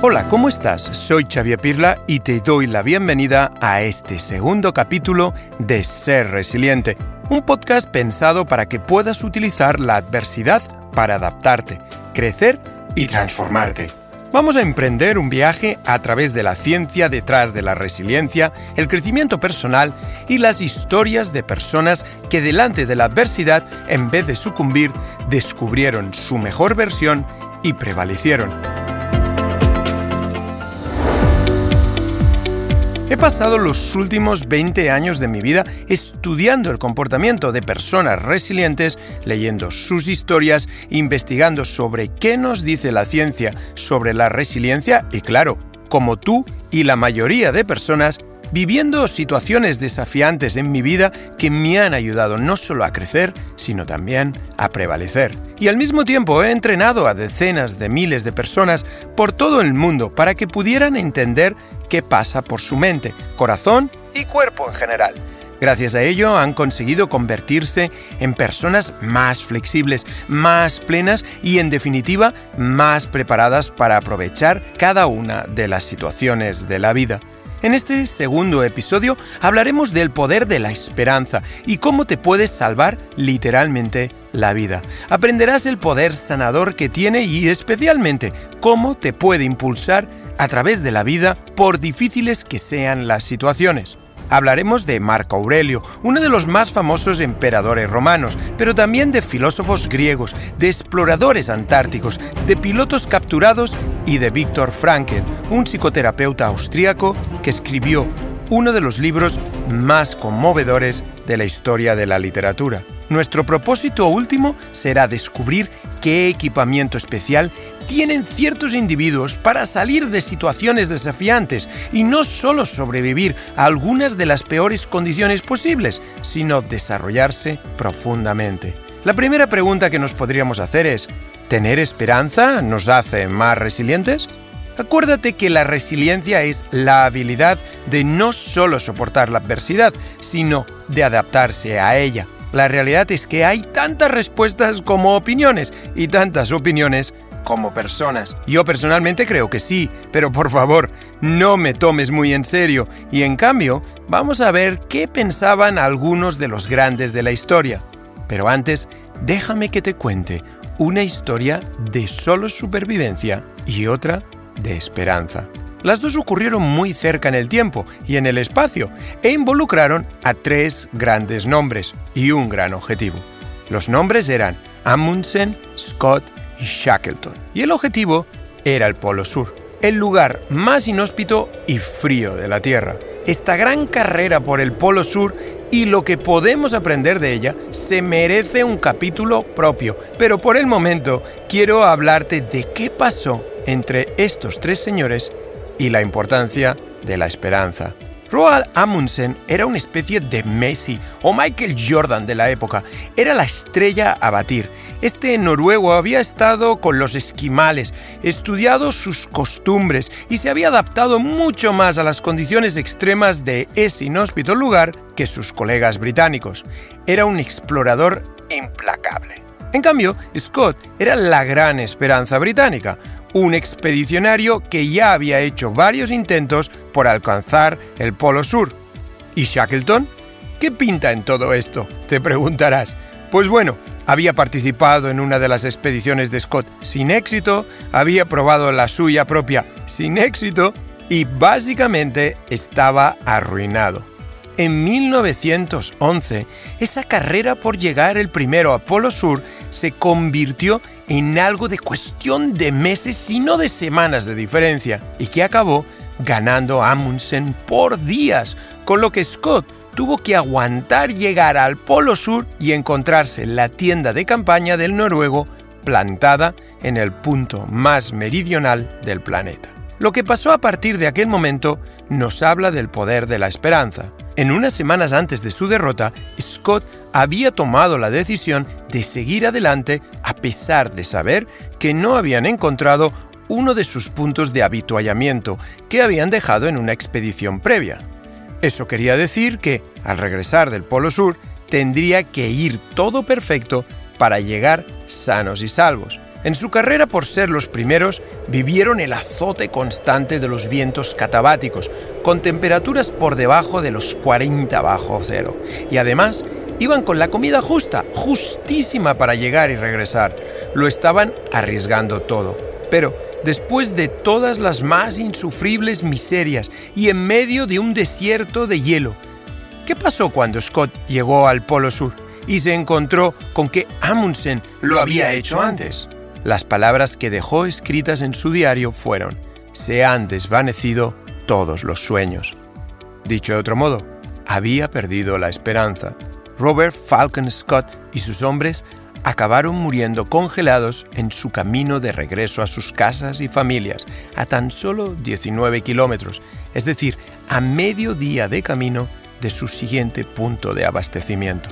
Hola, ¿cómo estás? Soy Xavier Pirla y te doy la bienvenida a este segundo capítulo de Ser Resiliente, un podcast pensado para que puedas utilizar la adversidad para adaptarte, crecer y transformarte. Vamos a emprender un viaje a través de la ciencia detrás de la resiliencia, el crecimiento personal y las historias de personas que delante de la adversidad, en vez de sucumbir, descubrieron su mejor versión y prevalecieron. He pasado los últimos 20 años de mi vida estudiando el comportamiento de personas resilientes, leyendo sus historias, investigando sobre qué nos dice la ciencia sobre la resiliencia y claro, como tú y la mayoría de personas, viviendo situaciones desafiantes en mi vida que me han ayudado no solo a crecer, sino también a prevalecer. Y al mismo tiempo he entrenado a decenas de miles de personas por todo el mundo para que pudieran entender qué pasa por su mente, corazón y cuerpo en general. Gracias a ello han conseguido convertirse en personas más flexibles, más plenas y en definitiva más preparadas para aprovechar cada una de las situaciones de la vida. En este segundo episodio hablaremos del poder de la esperanza y cómo te puedes salvar literalmente la vida. Aprenderás el poder sanador que tiene y especialmente cómo te puede impulsar a través de la vida por difíciles que sean las situaciones. Hablaremos de Marco Aurelio, uno de los más famosos emperadores romanos, pero también de filósofos griegos, de exploradores antárticos, de pilotos capturados y de Viktor Frankl, un psicoterapeuta austríaco que escribió uno de los libros más conmovedores de la historia de la literatura. Nuestro propósito último será descubrir qué equipamiento especial tienen ciertos individuos para salir de situaciones desafiantes y no solo sobrevivir a algunas de las peores condiciones posibles, sino desarrollarse profundamente. La primera pregunta que nos podríamos hacer es, ¿tener esperanza nos hace más resilientes? Acuérdate que la resiliencia es la habilidad de no solo soportar la adversidad, sino de adaptarse a ella. La realidad es que hay tantas respuestas como opiniones y tantas opiniones como personas. Yo personalmente creo que sí, pero por favor, no me tomes muy en serio. Y en cambio, vamos a ver qué pensaban algunos de los grandes de la historia. Pero antes, déjame que te cuente una historia de solo supervivencia y otra de esperanza. Las dos ocurrieron muy cerca en el tiempo y en el espacio e involucraron a tres grandes nombres y un gran objetivo. Los nombres eran Amundsen, Scott y Shackleton. Y el objetivo era el Polo Sur, el lugar más inhóspito y frío de la Tierra. Esta gran carrera por el Polo Sur y lo que podemos aprender de ella se merece un capítulo propio, pero por el momento quiero hablarte de qué pasó entre estos tres señores y la importancia de la esperanza. Roald Amundsen era una especie de Messi o Michael Jordan de la época. Era la estrella a batir. Este noruego había estado con los esquimales, estudiado sus costumbres y se había adaptado mucho más a las condiciones extremas de ese inhóspito lugar que sus colegas británicos. Era un explorador implacable. En cambio, Scott era la gran esperanza británica, un expedicionario que ya había hecho varios intentos por alcanzar el Polo Sur. ¿Y Shackleton? ¿Qué pinta en todo esto? Te preguntarás. Pues bueno, había participado en una de las expediciones de Scott sin éxito, había probado la suya propia sin éxito y básicamente estaba arruinado. En 1911, esa carrera por llegar el primero a Polo Sur se convirtió en algo de cuestión de meses, sino de semanas de diferencia, y que acabó ganando Amundsen por días, con lo que Scott tuvo que aguantar llegar al Polo Sur y encontrarse la tienda de campaña del noruego plantada en el punto más meridional del planeta. Lo que pasó a partir de aquel momento nos habla del poder de la esperanza. En unas semanas antes de su derrota, Scott había tomado la decisión de seguir adelante a pesar de saber que no habían encontrado uno de sus puntos de habituallamiento que habían dejado en una expedición previa. Eso quería decir que, al regresar del Polo Sur, tendría que ir todo perfecto para llegar sanos y salvos. En su carrera por ser los primeros, vivieron el azote constante de los vientos catabáticos, con temperaturas por debajo de los 40 bajo cero. Y además, iban con la comida justa, justísima para llegar y regresar. Lo estaban arriesgando todo. Pero, después de todas las más insufribles miserias y en medio de un desierto de hielo, ¿qué pasó cuando Scott llegó al Polo Sur y se encontró con que Amundsen lo había hecho antes? Las palabras que dejó escritas en su diario fueron, se han desvanecido todos los sueños. Dicho de otro modo, había perdido la esperanza. Robert Falcon Scott y sus hombres acabaron muriendo congelados en su camino de regreso a sus casas y familias, a tan solo 19 kilómetros, es decir, a medio día de camino de su siguiente punto de abastecimiento.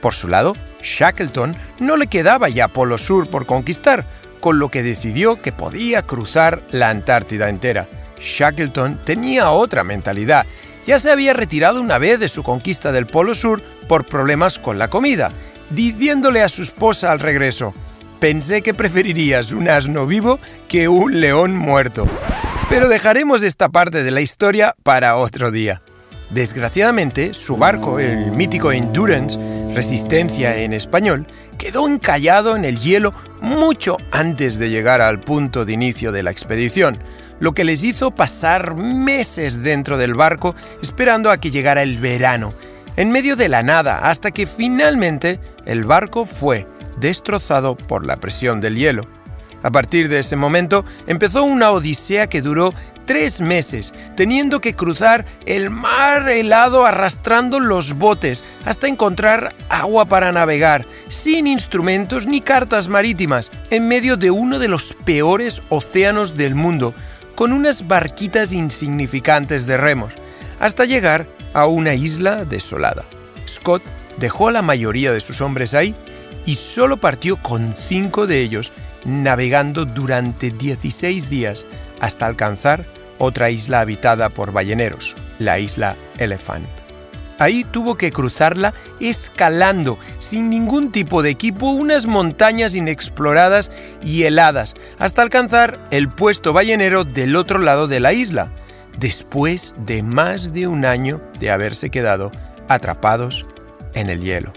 Por su lado, Shackleton no le quedaba ya Polo Sur por conquistar, con lo que decidió que podía cruzar la Antártida entera. Shackleton tenía otra mentalidad. Ya se había retirado una vez de su conquista del Polo Sur por problemas con la comida, diciéndole a su esposa al regreso, pensé que preferirías un asno vivo que un león muerto. Pero dejaremos esta parte de la historia para otro día. Desgraciadamente, su barco, el mítico Endurance, Resistencia en español, quedó encallado en el hielo mucho antes de llegar al punto de inicio de la expedición, lo que les hizo pasar meses dentro del barco esperando a que llegara el verano, en medio de la nada, hasta que finalmente el barco fue destrozado por la presión del hielo. A partir de ese momento empezó una odisea que duró tres meses, teniendo que cruzar el mar helado arrastrando los botes hasta encontrar agua para navegar, sin instrumentos ni cartas marítimas, en medio de uno de los peores océanos del mundo, con unas barquitas insignificantes de remos, hasta llegar a una isla desolada. Scott dejó a la mayoría de sus hombres ahí y solo partió con cinco de ellos navegando durante 16 días hasta alcanzar otra isla habitada por balleneros, la isla Elephant. Ahí tuvo que cruzarla escalando, sin ningún tipo de equipo, unas montañas inexploradas y heladas, hasta alcanzar el puesto ballenero del otro lado de la isla, después de más de un año de haberse quedado atrapados en el hielo.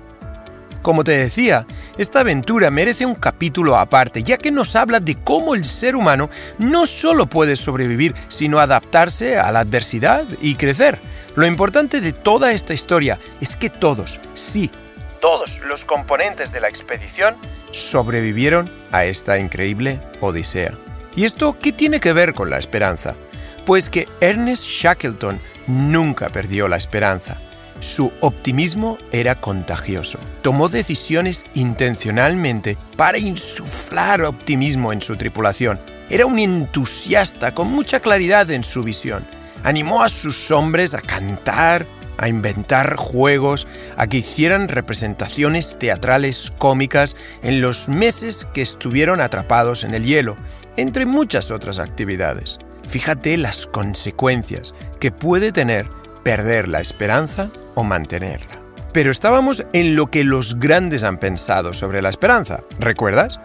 Como te decía, esta aventura merece un capítulo aparte, ya que nos habla de cómo el ser humano no solo puede sobrevivir, sino adaptarse a la adversidad y crecer. Lo importante de toda esta historia es que todos, sí, todos los componentes de la expedición sobrevivieron a esta increíble odisea. ¿Y esto qué tiene que ver con la esperanza? Pues que Ernest Shackleton nunca perdió la esperanza. Su optimismo era contagioso. Tomó decisiones intencionalmente para insuflar optimismo en su tripulación. Era un entusiasta con mucha claridad en su visión. Animó a sus hombres a cantar, a inventar juegos, a que hicieran representaciones teatrales cómicas en los meses que estuvieron atrapados en el hielo, entre muchas otras actividades. Fíjate las consecuencias que puede tener perder la esperanza o mantenerla. Pero estábamos en lo que los grandes han pensado sobre la esperanza, ¿recuerdas?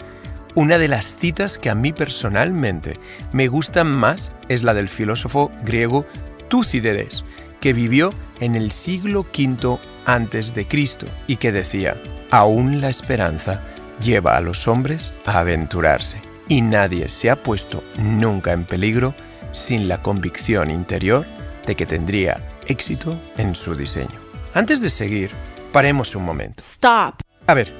Una de las citas que a mí personalmente me gustan más es la del filósofo griego Tucídides, que vivió en el siglo V antes de Cristo y que decía: "Aún la esperanza lleva a los hombres a aventurarse, y nadie se ha puesto nunca en peligro sin la convicción interior de que tendría éxito en su diseño." Antes de seguir, paremos un momento. Stop. A ver,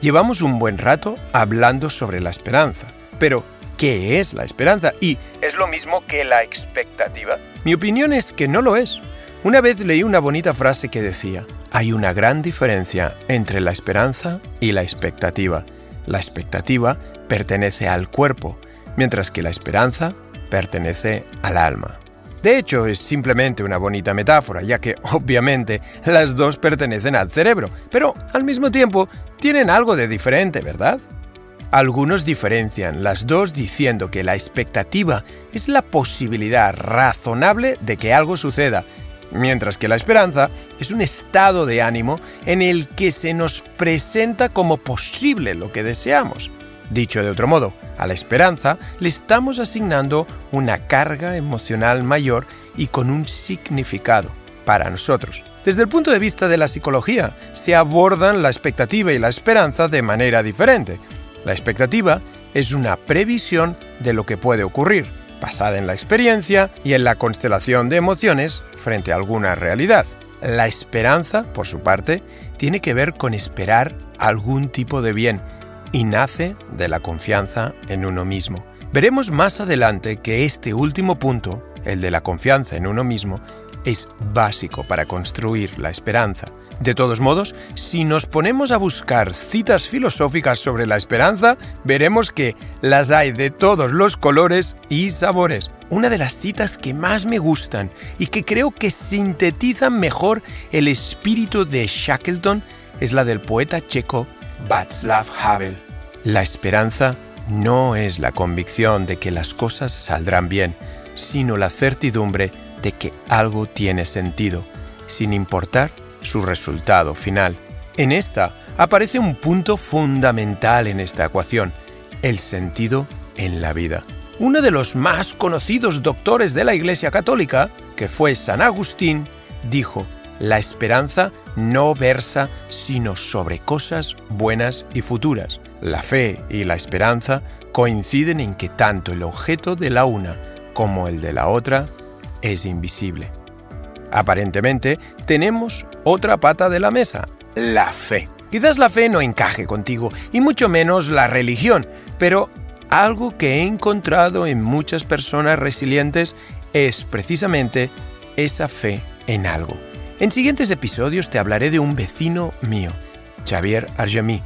llevamos un buen rato hablando sobre la esperanza, pero ¿qué es la esperanza? ¿Y es lo mismo que la expectativa? Mi opinión es que no lo es. Una vez leí una bonita frase que decía, hay una gran diferencia entre la esperanza y la expectativa. La expectativa pertenece al cuerpo, mientras que la esperanza pertenece al alma. De hecho, es simplemente una bonita metáfora, ya que obviamente las dos pertenecen al cerebro, pero al mismo tiempo tienen algo de diferente, ¿verdad? Algunos diferencian las dos diciendo que la expectativa es la posibilidad razonable de que algo suceda, mientras que la esperanza es un estado de ánimo en el que se nos presenta como posible lo que deseamos. Dicho de otro modo, a la esperanza le estamos asignando una carga emocional mayor y con un significado para nosotros. Desde el punto de vista de la psicología, se abordan la expectativa y la esperanza de manera diferente. La expectativa es una previsión de lo que puede ocurrir, basada en la experiencia y en la constelación de emociones frente a alguna realidad. La esperanza, por su parte, tiene que ver con esperar algún tipo de bien y nace de la confianza en uno mismo. Veremos más adelante que este último punto, el de la confianza en uno mismo, es básico para construir la esperanza. De todos modos, si nos ponemos a buscar citas filosóficas sobre la esperanza, veremos que las hay de todos los colores y sabores. Una de las citas que más me gustan y que creo que sintetizan mejor el espíritu de Shackleton es la del poeta checo Václav Havel. La esperanza no es la convicción de que las cosas saldrán bien, sino la certidumbre de que algo tiene sentido, sin importar su resultado final. En esta aparece un punto fundamental en esta ecuación, el sentido en la vida. Uno de los más conocidos doctores de la Iglesia Católica, que fue San Agustín, dijo, la esperanza no versa sino sobre cosas buenas y futuras. La fe y la esperanza coinciden en que tanto el objeto de la una como el de la otra es invisible. Aparentemente, tenemos otra pata de la mesa, la fe. Quizás la fe no encaje contigo, y mucho menos la religión, pero algo que he encontrado en muchas personas resilientes es precisamente esa fe en algo. En siguientes episodios te hablaré de un vecino mío, Xavier Arjami,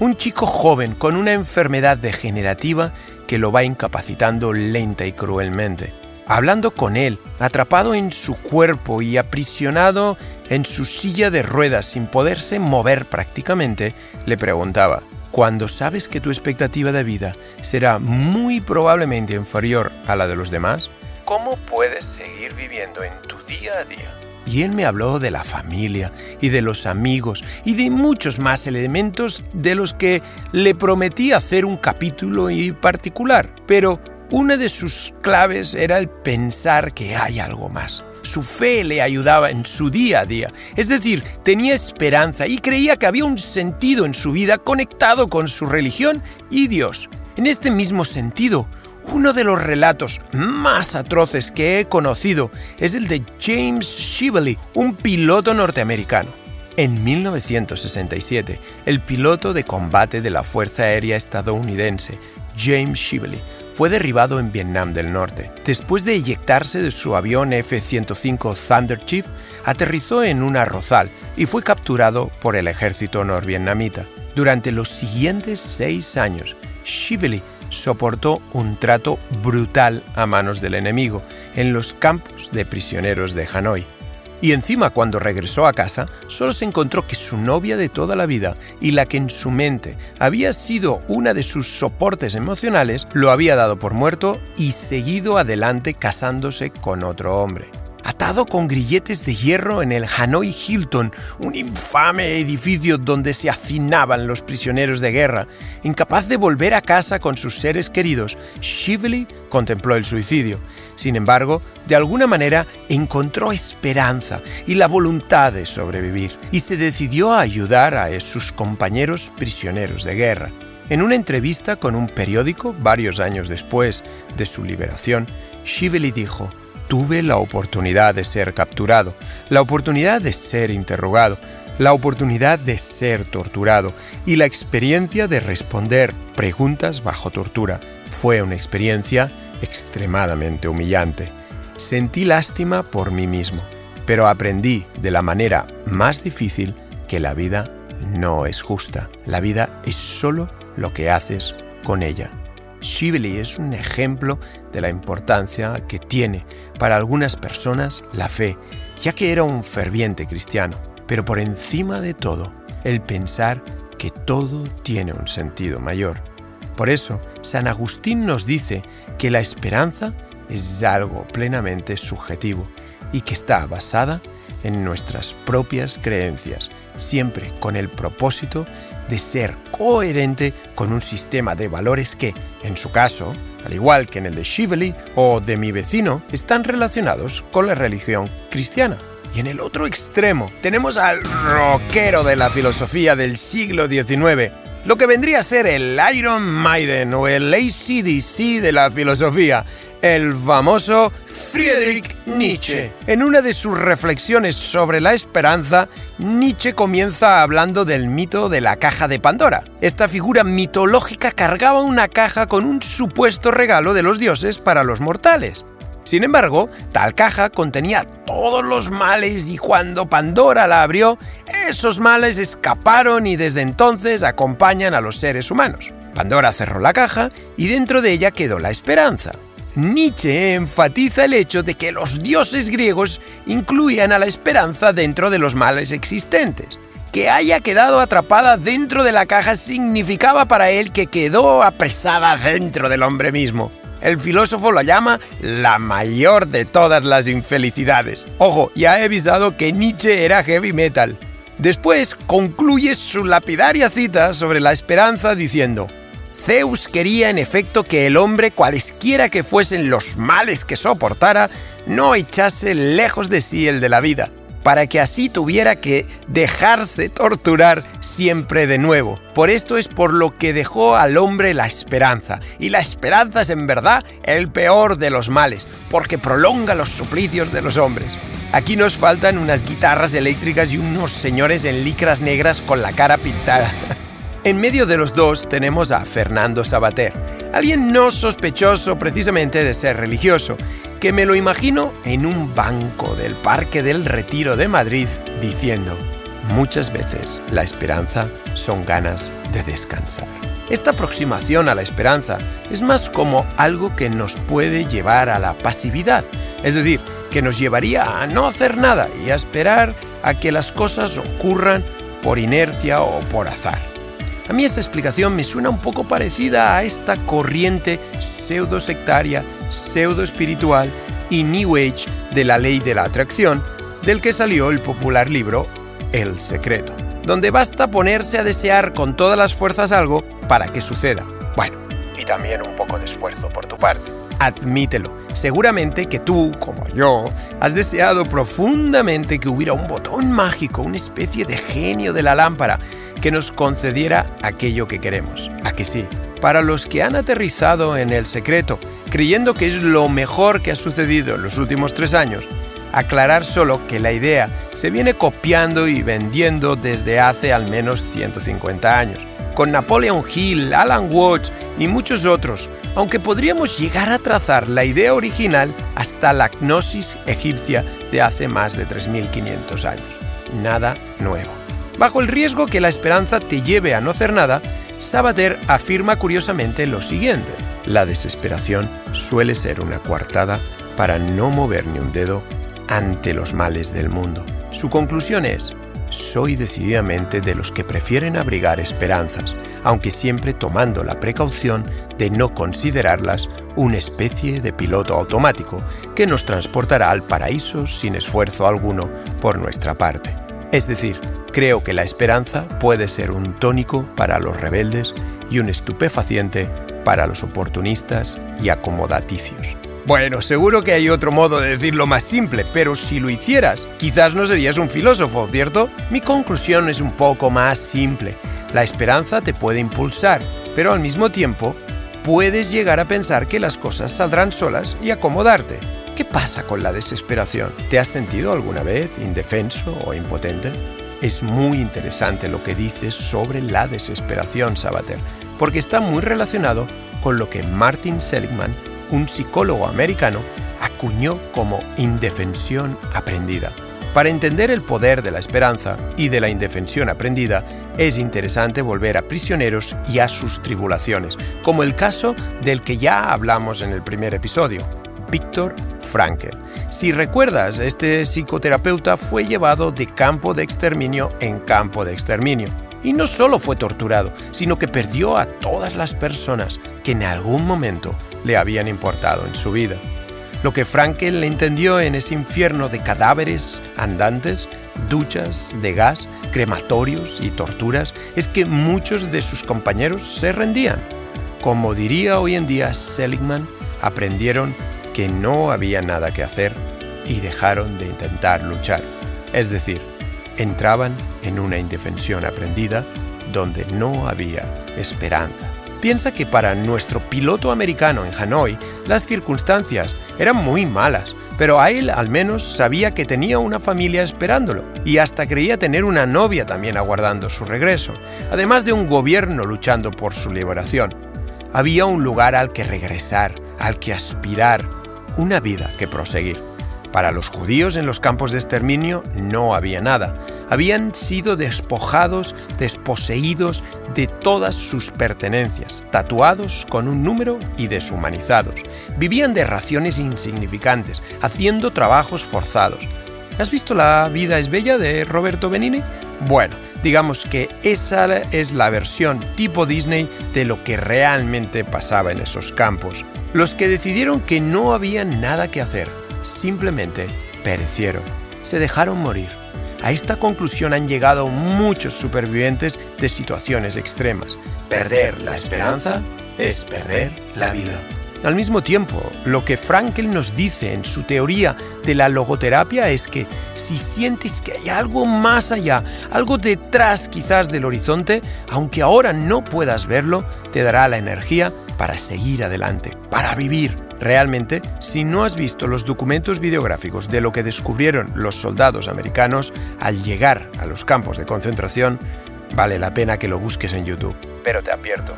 un chico joven con una enfermedad degenerativa que lo va incapacitando lenta y cruelmente hablando con él, atrapado en su cuerpo y aprisionado en su silla de ruedas sin poderse mover prácticamente, le preguntaba, cuando sabes que tu expectativa de vida será muy probablemente inferior a la de los demás, ¿cómo puedes seguir viviendo en tu día a día? Y él me habló de la familia y de los amigos y de muchos más elementos de los que le prometí hacer un capítulo y particular. Pero una de sus claves era el pensar que hay algo más. Su fe le ayudaba en su día a día, es decir, tenía esperanza y creía que había un sentido en su vida conectado con su religión y Dios. En este mismo sentido, uno de los relatos más atroces que he conocido es el de James Shively, un piloto norteamericano. En 1967, el piloto de combate de la Fuerza Aérea estadounidense, James Shively, fue derribado en Vietnam del Norte. Después de eyectarse de su avión F-105 Thunder Chief, aterrizó en un arrozal y fue capturado por el ejército norvietnamita. Durante los siguientes seis años, Shively soportó un trato brutal a manos del enemigo en los campos de prisioneros de Hanoi. Y encima cuando regresó a casa, solo se encontró que su novia de toda la vida y la que en su mente había sido una de sus soportes emocionales, lo había dado por muerto y seguido adelante casándose con otro hombre atado con grilletes de hierro en el Hanoi Hilton, un infame edificio donde se hacinaban los prisioneros de guerra. Incapaz de volver a casa con sus seres queridos, Shively contempló el suicidio. Sin embargo, de alguna manera encontró esperanza y la voluntad de sobrevivir, y se decidió a ayudar a sus compañeros prisioneros de guerra. En una entrevista con un periódico varios años después de su liberación, Shively dijo, tuve la oportunidad de ser capturado, la oportunidad de ser interrogado, la oportunidad de ser torturado y la experiencia de responder preguntas bajo tortura. Fue una experiencia extremadamente humillante. Sentí lástima por mí mismo, pero aprendí de la manera más difícil que la vida no es justa. La vida es solo lo que haces con ella. Shively es un ejemplo de la importancia que tiene para algunas personas la fe, ya que era un ferviente cristiano, pero por encima de todo, el pensar que todo tiene un sentido mayor. Por eso, San Agustín nos dice que la esperanza es algo plenamente subjetivo y que está basada en nuestras propias creencias, siempre con el propósito de ser coherente con un sistema de valores que, en su caso, al igual que en el de Shively o de mi vecino, están relacionados con la religión cristiana. Y en el otro extremo tenemos al rockero de la filosofía del siglo XIX, lo que vendría a ser el Iron Maiden o el ACDC de la filosofía, el famoso Friedrich Nietzsche. En una de sus reflexiones sobre la esperanza, Nietzsche comienza hablando del mito de la caja de Pandora. Esta figura mitológica cargaba una caja con un supuesto regalo de los dioses para los mortales. Sin embargo, tal caja contenía todos los males y cuando Pandora la abrió, esos males escaparon y desde entonces acompañan a los seres humanos. Pandora cerró la caja y dentro de ella quedó la esperanza. Nietzsche enfatiza el hecho de que los dioses griegos incluían a la esperanza dentro de los males existentes. Que haya quedado atrapada dentro de la caja significaba para él que quedó apresada dentro del hombre mismo. El filósofo lo llama la mayor de todas las infelicidades. Ojo, ya he avisado que Nietzsche era heavy metal. Después concluye su lapidaria cita sobre la esperanza diciendo, Zeus quería en efecto que el hombre, cualesquiera que fuesen los males que soportara, no echase lejos de sí el de la vida para que así tuviera que dejarse torturar siempre de nuevo. Por esto es por lo que dejó al hombre la esperanza. Y la esperanza es en verdad el peor de los males, porque prolonga los suplicios de los hombres. Aquí nos faltan unas guitarras eléctricas y unos señores en licras negras con la cara pintada. En medio de los dos tenemos a Fernando Sabater, alguien no sospechoso precisamente de ser religioso, que me lo imagino en un banco del Parque del Retiro de Madrid diciendo, muchas veces la esperanza son ganas de descansar. Esta aproximación a la esperanza es más como algo que nos puede llevar a la pasividad, es decir, que nos llevaría a no hacer nada y a esperar a que las cosas ocurran por inercia o por azar. A mí esa explicación me suena un poco parecida a esta corriente pseudo sectaria, pseudo espiritual y New Age de la ley de la atracción, del que salió el popular libro El secreto, donde basta ponerse a desear con todas las fuerzas algo para que suceda. Bueno, y también un poco de esfuerzo por tu parte. Admítelo, seguramente que tú, como yo, has deseado profundamente que hubiera un botón mágico, una especie de genio de la lámpara, que nos concediera aquello que queremos. ¿A que sí? Para los que han aterrizado en el secreto, creyendo que es lo mejor que ha sucedido en los últimos tres años, aclarar solo que la idea se viene copiando y vendiendo desde hace al menos 150 años, con Napoleon Hill, Alan Watts y muchos otros, aunque podríamos llegar a trazar la idea original hasta la gnosis egipcia de hace más de 3.500 años. Nada nuevo. Bajo el riesgo que la esperanza te lleve a no hacer nada, Sabater afirma curiosamente lo siguiente. La desesperación suele ser una coartada para no mover ni un dedo ante los males del mundo. Su conclusión es, soy decididamente de los que prefieren abrigar esperanzas, aunque siempre tomando la precaución de no considerarlas una especie de piloto automático que nos transportará al paraíso sin esfuerzo alguno por nuestra parte. Es decir, Creo que la esperanza puede ser un tónico para los rebeldes y un estupefaciente para los oportunistas y acomodaticios. Bueno, seguro que hay otro modo de decirlo más simple, pero si lo hicieras, quizás no serías un filósofo, ¿cierto? Mi conclusión es un poco más simple. La esperanza te puede impulsar, pero al mismo tiempo puedes llegar a pensar que las cosas saldrán solas y acomodarte. ¿Qué pasa con la desesperación? ¿Te has sentido alguna vez indefenso o impotente? Es muy interesante lo que dices sobre la desesperación, Sabater, porque está muy relacionado con lo que Martin Seligman, un psicólogo americano, acuñó como indefensión aprendida. Para entender el poder de la esperanza y de la indefensión aprendida, es interesante volver a prisioneros y a sus tribulaciones, como el caso del que ya hablamos en el primer episodio, Víctor Frankel. Si recuerdas, este psicoterapeuta fue llevado de campo de exterminio en campo de exterminio. Y no solo fue torturado, sino que perdió a todas las personas que en algún momento le habían importado en su vida. Lo que Frankel entendió en ese infierno de cadáveres andantes, duchas de gas, crematorios y torturas es que muchos de sus compañeros se rendían. Como diría hoy en día Seligman, aprendieron que no había nada que hacer y dejaron de intentar luchar. Es decir, entraban en una indefensión aprendida donde no había esperanza. Piensa que para nuestro piloto americano en Hanoi las circunstancias eran muy malas, pero a él al menos sabía que tenía una familia esperándolo y hasta creía tener una novia también aguardando su regreso, además de un gobierno luchando por su liberación. Había un lugar al que regresar, al que aspirar, una vida que proseguir. Para los judíos en los campos de exterminio no había nada. Habían sido despojados, desposeídos de todas sus pertenencias, tatuados con un número y deshumanizados. Vivían de raciones insignificantes, haciendo trabajos forzados. ¿Has visto La vida es bella de Roberto Benini? Bueno, digamos que esa es la versión tipo Disney de lo que realmente pasaba en esos campos. Los que decidieron que no había nada que hacer, simplemente perecieron, se dejaron morir. A esta conclusión han llegado muchos supervivientes de situaciones extremas. Perder la esperanza es perder la vida. Al mismo tiempo, lo que Frankel nos dice en su teoría de la logoterapia es que si sientes que hay algo más allá, algo detrás quizás del horizonte, aunque ahora no puedas verlo, te dará la energía para seguir adelante, para vivir. Realmente, si no has visto los documentos videográficos de lo que descubrieron los soldados americanos al llegar a los campos de concentración, vale la pena que lo busques en YouTube. Pero te advierto,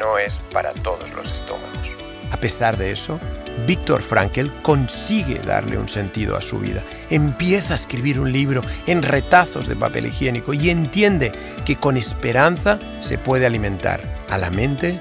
no es para todos los estómagos. A pesar de eso, Víctor Frankel consigue darle un sentido a su vida. Empieza a escribir un libro en retazos de papel higiénico y entiende que con esperanza se puede alimentar a la mente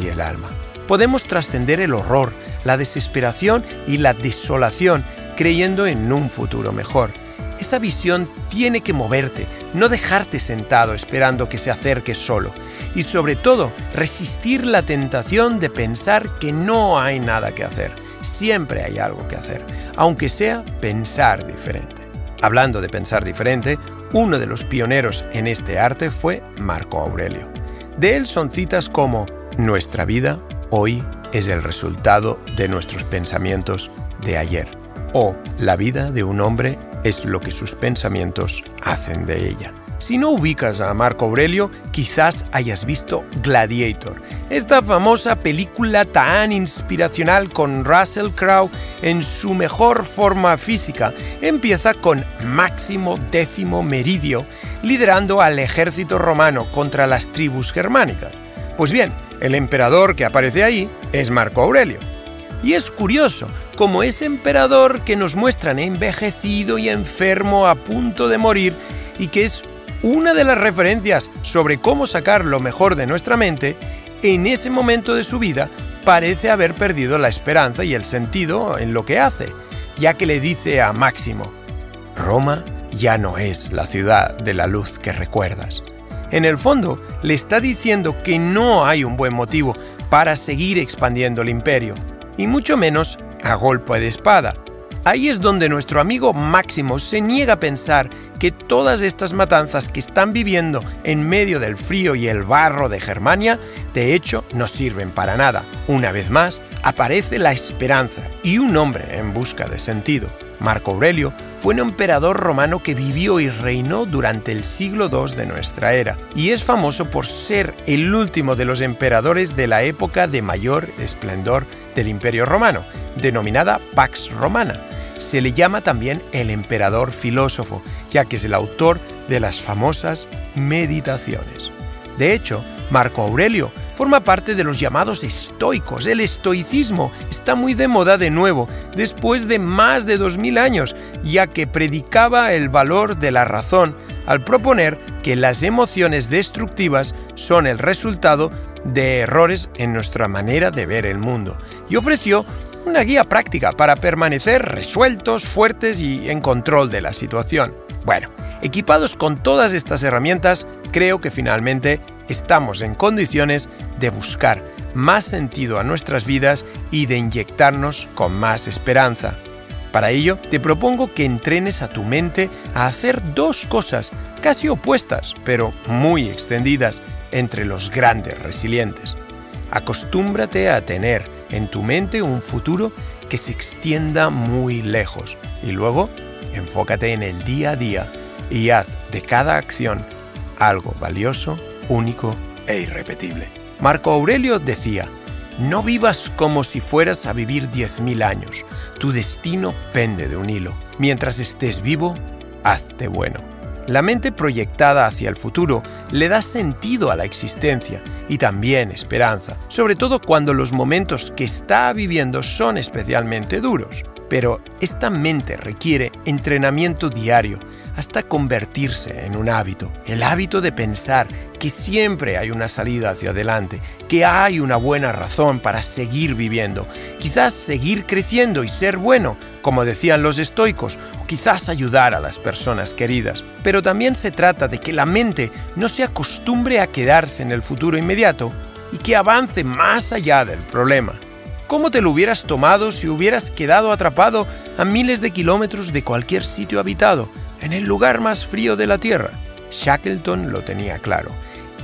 y el alma. Podemos trascender el horror, la desesperación y la desolación creyendo en un futuro mejor. Esa visión tiene que moverte, no dejarte sentado esperando que se acerque solo y sobre todo resistir la tentación de pensar que no hay nada que hacer. Siempre hay algo que hacer, aunque sea pensar diferente. Hablando de pensar diferente, uno de los pioneros en este arte fue Marco Aurelio. De él son citas como Nuestra vida hoy es el resultado de nuestros pensamientos de ayer. O la vida de un hombre es lo que sus pensamientos hacen de ella. Si no ubicas a Marco Aurelio, quizás hayas visto Gladiator, esta famosa película tan inspiracional con Russell Crowe en su mejor forma física. Empieza con Máximo Décimo Meridio liderando al ejército romano contra las tribus germánicas. Pues bien, el emperador que aparece ahí es Marco Aurelio. Y es curioso, como ese emperador que nos muestran envejecido y enfermo a punto de morir y que es una de las referencias sobre cómo sacar lo mejor de nuestra mente, en ese momento de su vida parece haber perdido la esperanza y el sentido en lo que hace, ya que le dice a Máximo, Roma ya no es la ciudad de la luz que recuerdas. En el fondo, le está diciendo que no hay un buen motivo para seguir expandiendo el imperio, y mucho menos a golpe de espada. Ahí es donde nuestro amigo Máximo se niega a pensar que todas estas matanzas que están viviendo en medio del frío y el barro de Germania, de hecho, no sirven para nada. Una vez más, aparece la esperanza y un hombre en busca de sentido. Marco Aurelio fue un emperador romano que vivió y reinó durante el siglo II de nuestra era, y es famoso por ser el último de los emperadores de la época de mayor esplendor del Imperio Romano, denominada Pax Romana. Se le llama también el emperador filósofo, ya que es el autor de las famosas meditaciones. De hecho, Marco Aurelio forma parte de los llamados estoicos. El estoicismo está muy de moda de nuevo, después de más de 2000 años, ya que predicaba el valor de la razón al proponer que las emociones destructivas son el resultado de errores en nuestra manera de ver el mundo, y ofreció una guía práctica para permanecer resueltos, fuertes y en control de la situación. Bueno, equipados con todas estas herramientas, creo que finalmente estamos en condiciones de buscar más sentido a nuestras vidas y de inyectarnos con más esperanza. Para ello, te propongo que entrenes a tu mente a hacer dos cosas casi opuestas, pero muy extendidas, entre los grandes resilientes. Acostúmbrate a tener en tu mente un futuro que se extienda muy lejos y luego enfócate en el día a día y haz de cada acción algo valioso, único e irrepetible. Marco Aurelio decía, no vivas como si fueras a vivir 10.000 años. Tu destino pende de un hilo. Mientras estés vivo, hazte bueno. La mente proyectada hacia el futuro le da sentido a la existencia y también esperanza, sobre todo cuando los momentos que está viviendo son especialmente duros. Pero esta mente requiere entrenamiento diario hasta convertirse en un hábito. El hábito de pensar que siempre hay una salida hacia adelante, que hay una buena razón para seguir viviendo, quizás seguir creciendo y ser bueno, como decían los estoicos, o quizás ayudar a las personas queridas. Pero también se trata de que la mente no se acostumbre a quedarse en el futuro inmediato y que avance más allá del problema. ¿Cómo te lo hubieras tomado si hubieras quedado atrapado a miles de kilómetros de cualquier sitio habitado, en el lugar más frío de la Tierra? Shackleton lo tenía claro.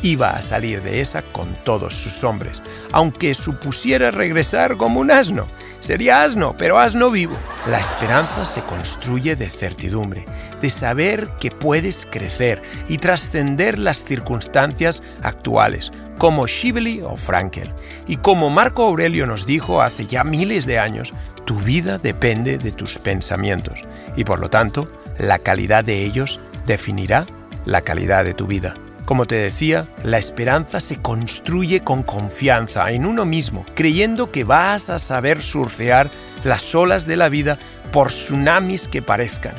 Iba a salir de esa con todos sus hombres, aunque supusiera regresar como un asno. Sería asno, pero asno vivo. La esperanza se construye de certidumbre, de saber que puedes crecer y trascender las circunstancias actuales, como Shively o Frankel. Y como Marco Aurelio nos dijo hace ya miles de años, tu vida depende de tus pensamientos y por lo tanto, la calidad de ellos definirá la calidad de tu vida. Como te decía, la esperanza se construye con confianza en uno mismo, creyendo que vas a saber surfear las olas de la vida por tsunamis que parezcan.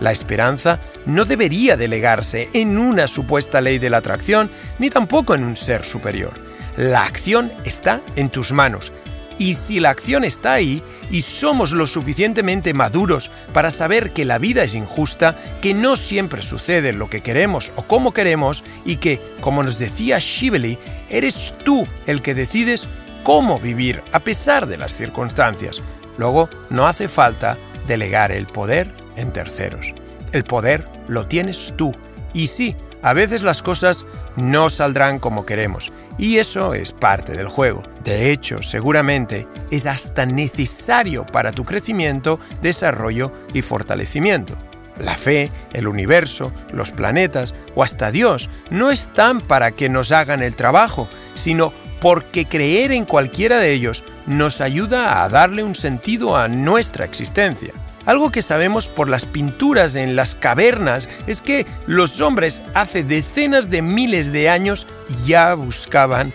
La esperanza no debería delegarse en una supuesta ley de la atracción, ni tampoco en un ser superior. La acción está en tus manos. Y si la acción está ahí y somos lo suficientemente maduros para saber que la vida es injusta, que no siempre sucede lo que queremos o como queremos y que, como nos decía Shively, eres tú el que decides cómo vivir a pesar de las circunstancias. Luego, no hace falta delegar el poder en terceros. El poder lo tienes tú. Y sí, a veces las cosas no saldrán como queremos, y eso es parte del juego. De hecho, seguramente es hasta necesario para tu crecimiento, desarrollo y fortalecimiento. La fe, el universo, los planetas o hasta Dios no están para que nos hagan el trabajo, sino porque creer en cualquiera de ellos nos ayuda a darle un sentido a nuestra existencia. Algo que sabemos por las pinturas en las cavernas es que los hombres hace decenas de miles de años ya buscaban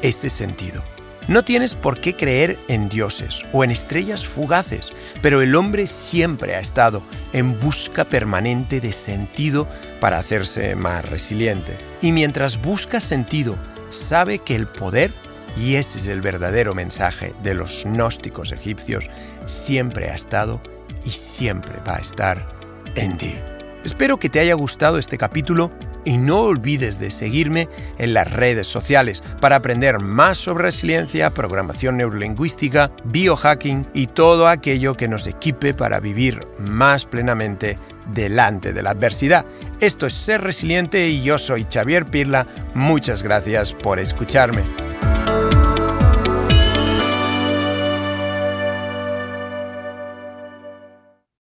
ese sentido. No tienes por qué creer en dioses o en estrellas fugaces, pero el hombre siempre ha estado en busca permanente de sentido para hacerse más resiliente. Y mientras busca sentido, sabe que el poder, y ese es el verdadero mensaje de los gnósticos egipcios, siempre ha estado y siempre va a estar en ti. Espero que te haya gustado este capítulo y no olvides de seguirme en las redes sociales para aprender más sobre resiliencia, programación neurolingüística, biohacking y todo aquello que nos equipe para vivir más plenamente delante de la adversidad. Esto es Ser Resiliente y yo soy Xavier Pirla. Muchas gracias por escucharme.